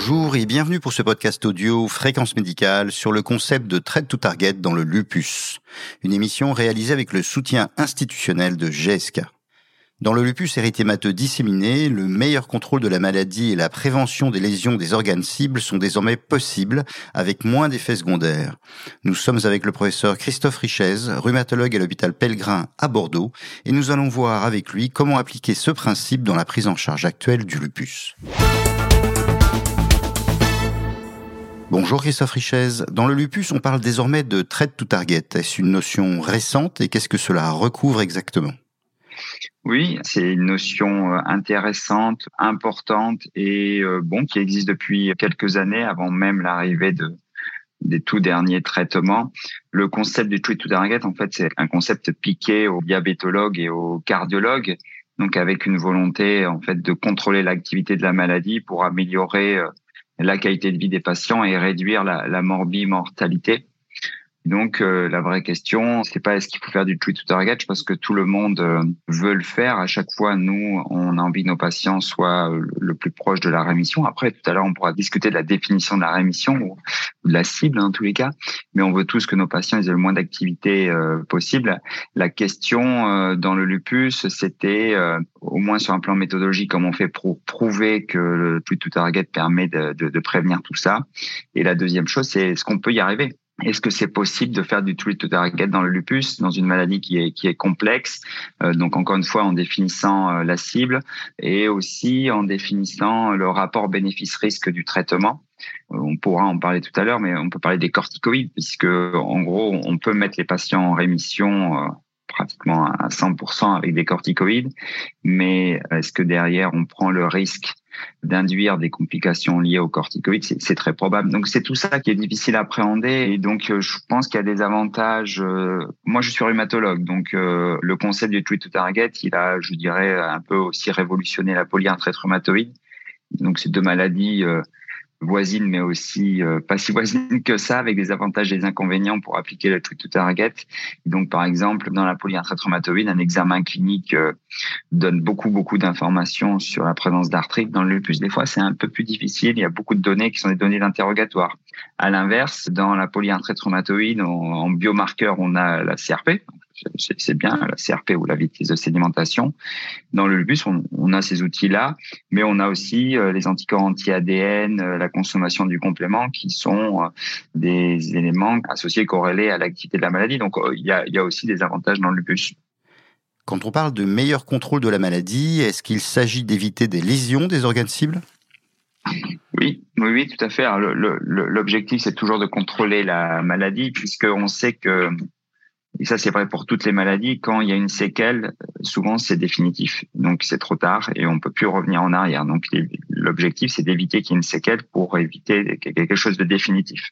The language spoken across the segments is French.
Bonjour et bienvenue pour ce podcast audio Fréquence médicale sur le concept de trade to target dans le lupus. Une émission réalisée avec le soutien institutionnel de GSK. Dans le lupus érythémateux disséminé, le meilleur contrôle de la maladie et la prévention des lésions des organes cibles sont désormais possibles avec moins d'effets secondaires. Nous sommes avec le professeur Christophe Richez, rhumatologue à l'hôpital Pellegrin à Bordeaux, et nous allons voir avec lui comment appliquer ce principe dans la prise en charge actuelle du lupus. Bonjour Christophe Richez. Dans le lupus, on parle désormais de trade to target. Est-ce une notion récente et qu'est-ce que cela recouvre exactement? Oui, c'est une notion euh, intéressante, importante et euh, bon qui existe depuis quelques années avant même l'arrivée de des tout derniers traitements. Le concept du treat to target, en fait, c'est un concept piqué aux diabétologues et aux cardiologues, donc avec une volonté en fait de contrôler l'activité de la maladie pour améliorer euh, la qualité de vie des patients et réduire la, la morbimortalité. Donc euh, la vraie question, c'est pas est-ce qu'il faut faire du tweet to target parce que tout le monde euh, veut le faire. À chaque fois, nous, on a envie que nos patients soient euh, le plus proche de la rémission. Après, tout à l'heure, on pourra discuter de la définition de la rémission ou de la cible en tous les cas. Mais on veut tous que nos patients aient le moins d'activité possible. La question dans le lupus, c'était au moins sur un plan méthodologique, comment on fait pour prouver que le tweet to target permet de, de, de prévenir tout ça. Et la deuxième chose, c'est est-ce qu'on peut y arriver? Est-ce que c'est possible de faire du treat to target dans le lupus, dans une maladie qui est qui est complexe euh, Donc encore une fois en définissant euh, la cible et aussi en définissant le rapport bénéfice-risque du traitement? Euh, on pourra en parler tout à l'heure, mais on peut parler des corticoïdes puisque en gros on peut mettre les patients en rémission pratiquement à 100% avec des corticoïdes, mais est-ce que derrière on prend le risque d'induire des complications liées aux corticoïdes, c'est très probable. Donc c'est tout ça qui est difficile à appréhender et donc euh, je pense qu'il y a des avantages. Euh, moi je suis rhumatologue, donc euh, le concept du treat to target, il a, je dirais, un peu aussi révolutionné la polyarthrite rhumatoïde. Donc ces deux maladies voisine, mais aussi euh, pas si voisine que ça, avec des avantages et des inconvénients pour appliquer le truc to target. Donc, par exemple, dans la polyarthrite rhumatoïde, un examen clinique euh, donne beaucoup, beaucoup d'informations sur la présence d'arthrite. Dans le lupus, des fois, c'est un peu plus difficile. Il y a beaucoup de données qui sont des données d'interrogatoire. À l'inverse, dans la polyarthrite rhumatoïde, en biomarqueur, on a la CRP, c'est bien la CRP ou la vitesse de sédimentation. Dans le lupus, on, a ces outils-là, mais on a aussi euh, les anticorps anti-ADN, euh, la consommation du complément, qui sont euh, des éléments associés, corrélés à l'activité de la maladie. Donc, il y a, aussi des avantages dans le lupus. Quand on parle de meilleur contrôle de la maladie, est-ce qu'il s'agit d'éviter des lésions des organes cibles? Oui, oui, oui, tout à fait. L'objectif, c'est toujours de contrôler la maladie, puisqu'on sait que et ça, c'est vrai pour toutes les maladies. Quand il y a une séquelle, souvent c'est définitif. Donc c'est trop tard et on peut plus revenir en arrière. Donc l'objectif, c'est d'éviter qu'il y ait une séquelle pour éviter quelque chose de définitif.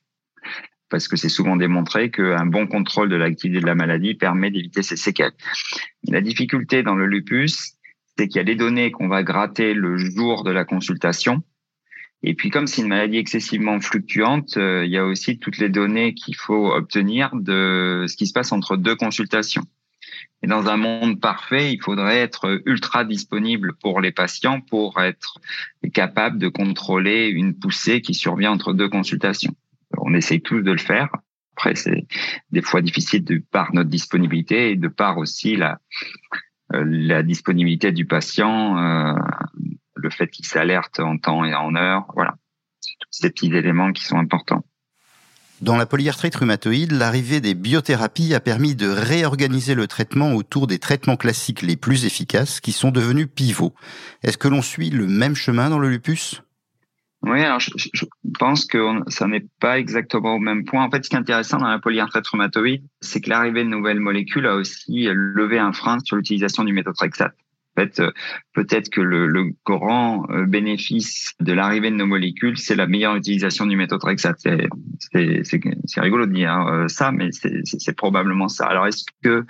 Parce que c'est souvent démontré qu'un bon contrôle de l'activité de la maladie permet d'éviter ces séquelles. La difficulté dans le lupus, c'est qu'il y a des données qu'on va gratter le jour de la consultation et puis, comme c'est une maladie excessivement fluctuante, euh, il y a aussi toutes les données qu'il faut obtenir de ce qui se passe entre deux consultations. Et dans un monde parfait, il faudrait être ultra disponible pour les patients pour être capable de contrôler une poussée qui survient entre deux consultations. On essaye tous de le faire. Après, c'est des fois difficile de par notre disponibilité et de par aussi la, euh, la disponibilité du patient euh, le fait qu'il s'alerte en temps et en heure, voilà. C'est tous ces petits éléments qui sont importants. Dans la polyarthrite rhumatoïde, l'arrivée des biothérapies a permis de réorganiser le traitement autour des traitements classiques les plus efficaces qui sont devenus pivots. Est-ce que l'on suit le même chemin dans le lupus? Oui, alors je, pense que ça n'est pas exactement au même point. En fait, ce qui est intéressant dans la polyarthrite rhumatoïde, c'est que l'arrivée de nouvelles molécules a aussi levé un frein sur l'utilisation du méthotrexate. Fait, euh, peut-être que le, le, grand euh, bénéfice de l'arrivée de nos molécules, c'est la meilleure utilisation du méthotrexate. C'est rigolo de dire euh, ça, mais c'est probablement ça. Alors, est-ce que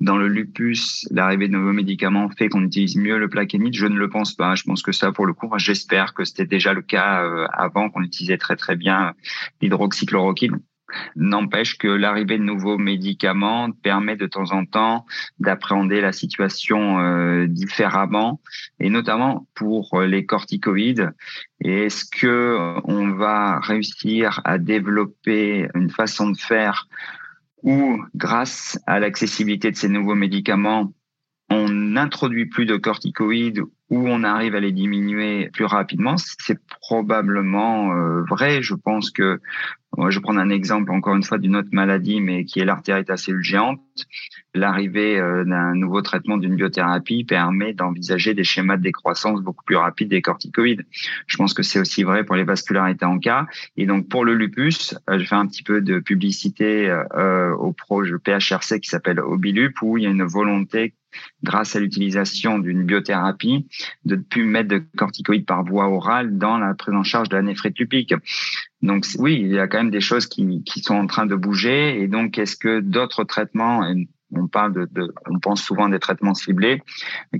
dans le lupus, l'arrivée de nouveaux médicaments fait qu'on utilise mieux le plaquenil Je ne le pense pas. Je pense que ça, pour le coup, j'espère que c'était déjà le cas avant qu'on utilisait très très bien l'hydroxychloroquine. N'empêche que l'arrivée de nouveaux médicaments permet de temps en temps d'appréhender la situation euh, différemment, et notamment pour les corticoïdes. Est-ce que on va réussir à développer une façon de faire où, grâce à l'accessibilité de ces nouveaux médicaments, on n'introduit plus de corticoïdes ou on arrive à les diminuer plus rapidement, c'est probablement euh, vrai. Je pense que je vais prendre un exemple encore une fois d'une autre maladie, mais qui est l'artérite à. L'arrivée euh, d'un nouveau traitement d'une biothérapie permet d'envisager des schémas de décroissance beaucoup plus rapides des corticoïdes. Je pense que c'est aussi vrai pour les vascularités en cas. Et donc pour le lupus, euh, je fais un petit peu de publicité euh, au projet PHRC qui s'appelle Obilup, où il y a une volonté grâce à l'utilisation d'une biothérapie, de ne plus mettre de corticoïdes par voie orale dans la prise en charge de la néphrite. Donc oui, il y a quand même des choses qui, sont en train de bouger. Et donc, est-ce que d'autres traitements, on parle de, on pense souvent des traitements ciblés,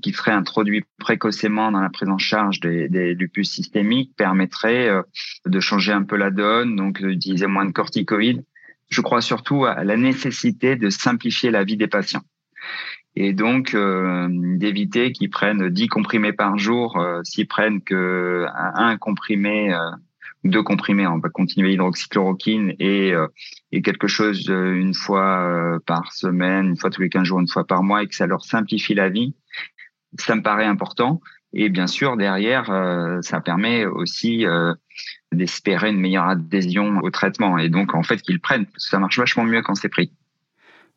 qui seraient introduits précocement dans la prise en charge des, des lupus systémiques, permettraient euh, de changer un peu la donne, donc d'utiliser moins de corticoïdes? Je crois surtout à la nécessité de simplifier la vie des patients et donc euh, d'éviter qu'ils prennent 10 comprimés par jour euh, s'ils prennent que un comprimé euh, deux comprimés on va continuer l'hydroxychloroquine et et quelque chose une fois par semaine une fois tous les 15 jours une fois par mois et que ça leur simplifie la vie ça me paraît important. Et bien sûr derrière ça permet aussi d'espérer une meilleure adhésion au traitement. Et donc en fait qu'ils prennent ça marche vachement mieux quand c'est pris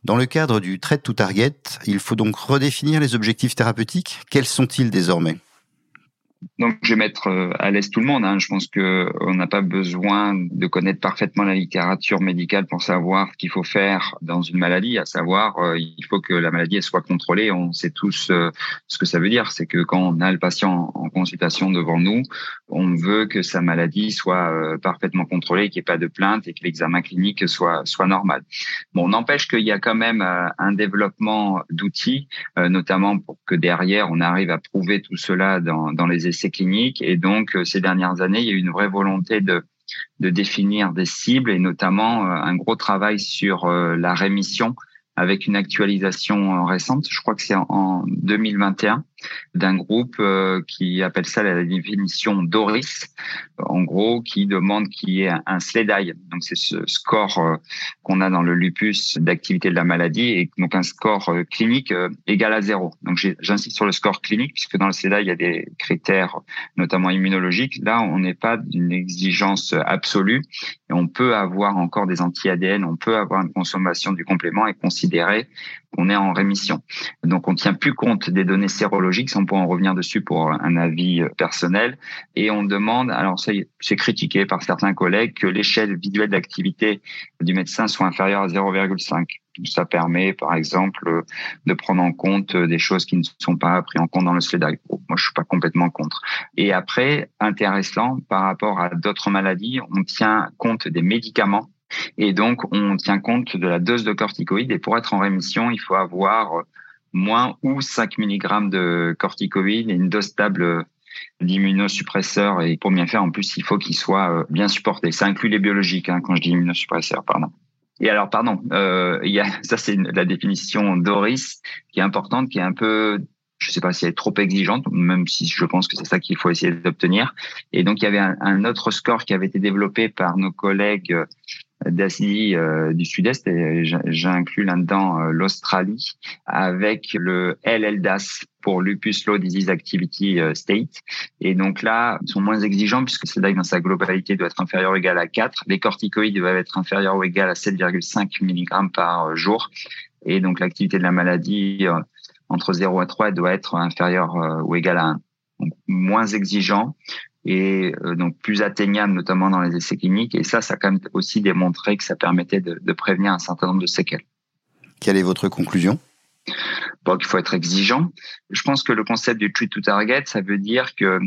dans le cadre du Trade to Target, il faut donc redéfinir les objectifs thérapeutiques. Quels sont-ils désormais? Donc, je vais mettre euh, à l'aise tout le monde. Hein. Je pense que on n'a pas besoin de connaître parfaitement la littérature médicale pour savoir ce qu'il faut faire dans une maladie. À savoir, euh, il faut que la maladie soit contrôlée. On sait tous euh, ce que ça veut dire. C'est que quand on a le patient en consultation devant nous, on veut que sa maladie soit parfaitement contrôlée, qu'il n'y ait pas de plainte et que l'examen clinique soit soit normal. Bon, n'empêche qu'il y a quand même un développement d'outils, notamment pour que derrière on arrive à prouver tout cela dans dans les essais Et donc, euh, ces dernières années, il y a eu une vraie volonté de, de définir des cibles et notamment euh, un gros travail sur euh, la rémission avec une actualisation récente, je crois que c'est en 2021, d'un groupe euh, qui appelle ça la définition Doris, en gros, qui demande qu'il y ait un, SLEDAI. Donc, c'est ce score euh, qu'on a dans le lupus d'activité de la maladie et donc un score euh, clinique égal à zéro. Donc, j'insiste sur le score clinique puisque dans le SLEDAI, il y a des critères, notamment immunologiques. Là, on n'est pas d'une exigence absolue et on peut avoir encore des anti-ADN, on peut avoir une consommation du complément et considérer qu'on est en rémission. Donc, on tient plus compte des données sérologiques, on peut en revenir dessus pour un avis euh, personnel, et on demande, alors c'est critiqué par certains collègues, que l'échelle visuelle d'activité du médecin soit inférieure à 0,5. Ça permet, par exemple, de prendre en compte des choses qui ne sont pas prises en compte dans le SLEDAI. Moi, je suis pas complètement contre. Et après, intéressant, par rapport à d'autres maladies, on tient compte des médicaments et donc, on tient compte de la dose de corticoïdes. Et pour être en rémission, il faut avoir moins ou 5 mg de corticoïdes et une dose stable d'immunosuppresseurs. Et pour bien faire, en plus, il faut qu'ils soient euh, bien supportés. Ça inclut les biologiques, hein, quand je dis immunosuppresseurs, pardon. Et alors, pardon, euh, ça c'est la définition Doris qui est importante, qui est un peu je ne sais pas si elle est trop exigeante, même si je pense que c'est ça qu'il faut essayer d'obtenir. Et donc, il y avait un, autre score qui avait été développé par nos collègues d'Asie euh, du Sud-Est, et j'inclus là-dedans euh, l'Australie, avec le LLDAS pour Lupus Low Disease Activity State. Et donc là, ils sont moins exigeants puisque c'est dans sa globalité doit être inférieur ou égal à 4. Les corticoïdes doivent être inférieurs ou égal à 7,5 mg par jour. Et donc l'activité de la maladie entre 0 et 3, elle doit être inférieure euh, ou égale à 1. Donc, moins exigeant et euh, donc plus atteignable, notamment dans les essais cliniques. Et ça, ça a quand même aussi démontré que ça permettait de, de prévenir un certain nombre de séquelles. Quelle est votre conclusion? Bon, qu'il faut être exigeant. Je pense que le concept du treat to target, ça veut dire que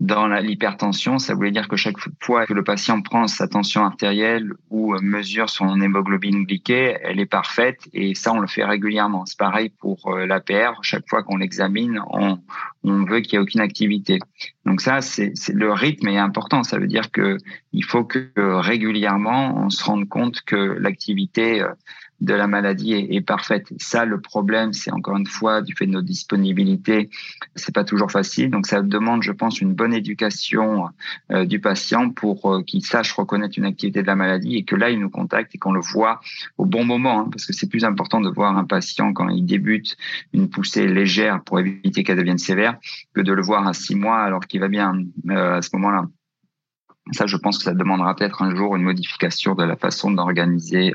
dans l'hypertension, ça voulait dire que chaque fois que le patient prend sa tension artérielle ou mesure son hémoglobine glyquée, elle est parfaite et ça, on le fait régulièrement. C'est pareil pour euh, l'APR. Chaque fois qu'on l'examine, on, on veut qu'il n'y ait aucune activité. Donc ça, c'est le rythme est important. Ça veut dire que il faut que régulièrement on se rende compte que l'activité euh, de la maladie est, parfaite. Ça, le problème, c'est encore une fois du fait de nos disponibilités, c'est pas toujours facile. Donc, ça demande, je pense, une bonne éducation euh, du patient pour euh, qu'il sache reconnaître une activité de la maladie et que là, il nous contacte et qu'on le voit au bon moment, hein, parce que c'est plus important de voir un patient quand il débute une poussée légère pour éviter qu'elle devienne sévère que de le voir à six mois alors qu'il va bien euh, à ce moment-là. Ça, je pense que ça demandera peut-être un jour une modification de la façon d'organiser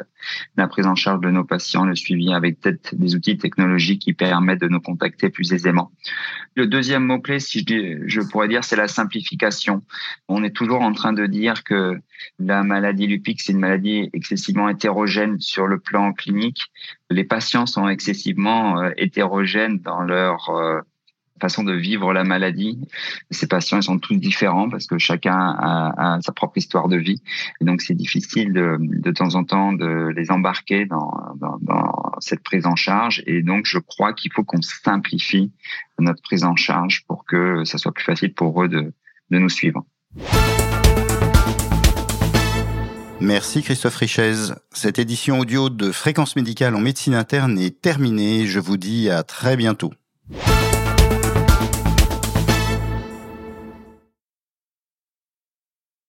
la prise en charge de nos patients, le suivi avec peut-être des outils technologiques qui permettent de nous contacter plus aisément. Le deuxième mot-clé, si je, pourrais dire, c'est la simplification. On est toujours en train de dire que la maladie lupique, c'est une maladie excessivement hétérogène sur le plan clinique. Les patients sont excessivement euh, hétérogènes dans leur euh, façon de vivre la maladie. Ces patients ils sont tous différents parce que chacun a, sa propre histoire de vie. Et donc, c'est difficile de, de temps en temps de les embarquer dans, dans, dans cette prise en charge. Et donc, je crois qu'il faut qu'on simplifie notre prise en charge pour que ça soit plus facile pour eux de, de nous suivre. Merci Christophe Richez. Cette édition audio de Fréquence médicale en médecine interne est terminée. Je vous dis à très bientôt.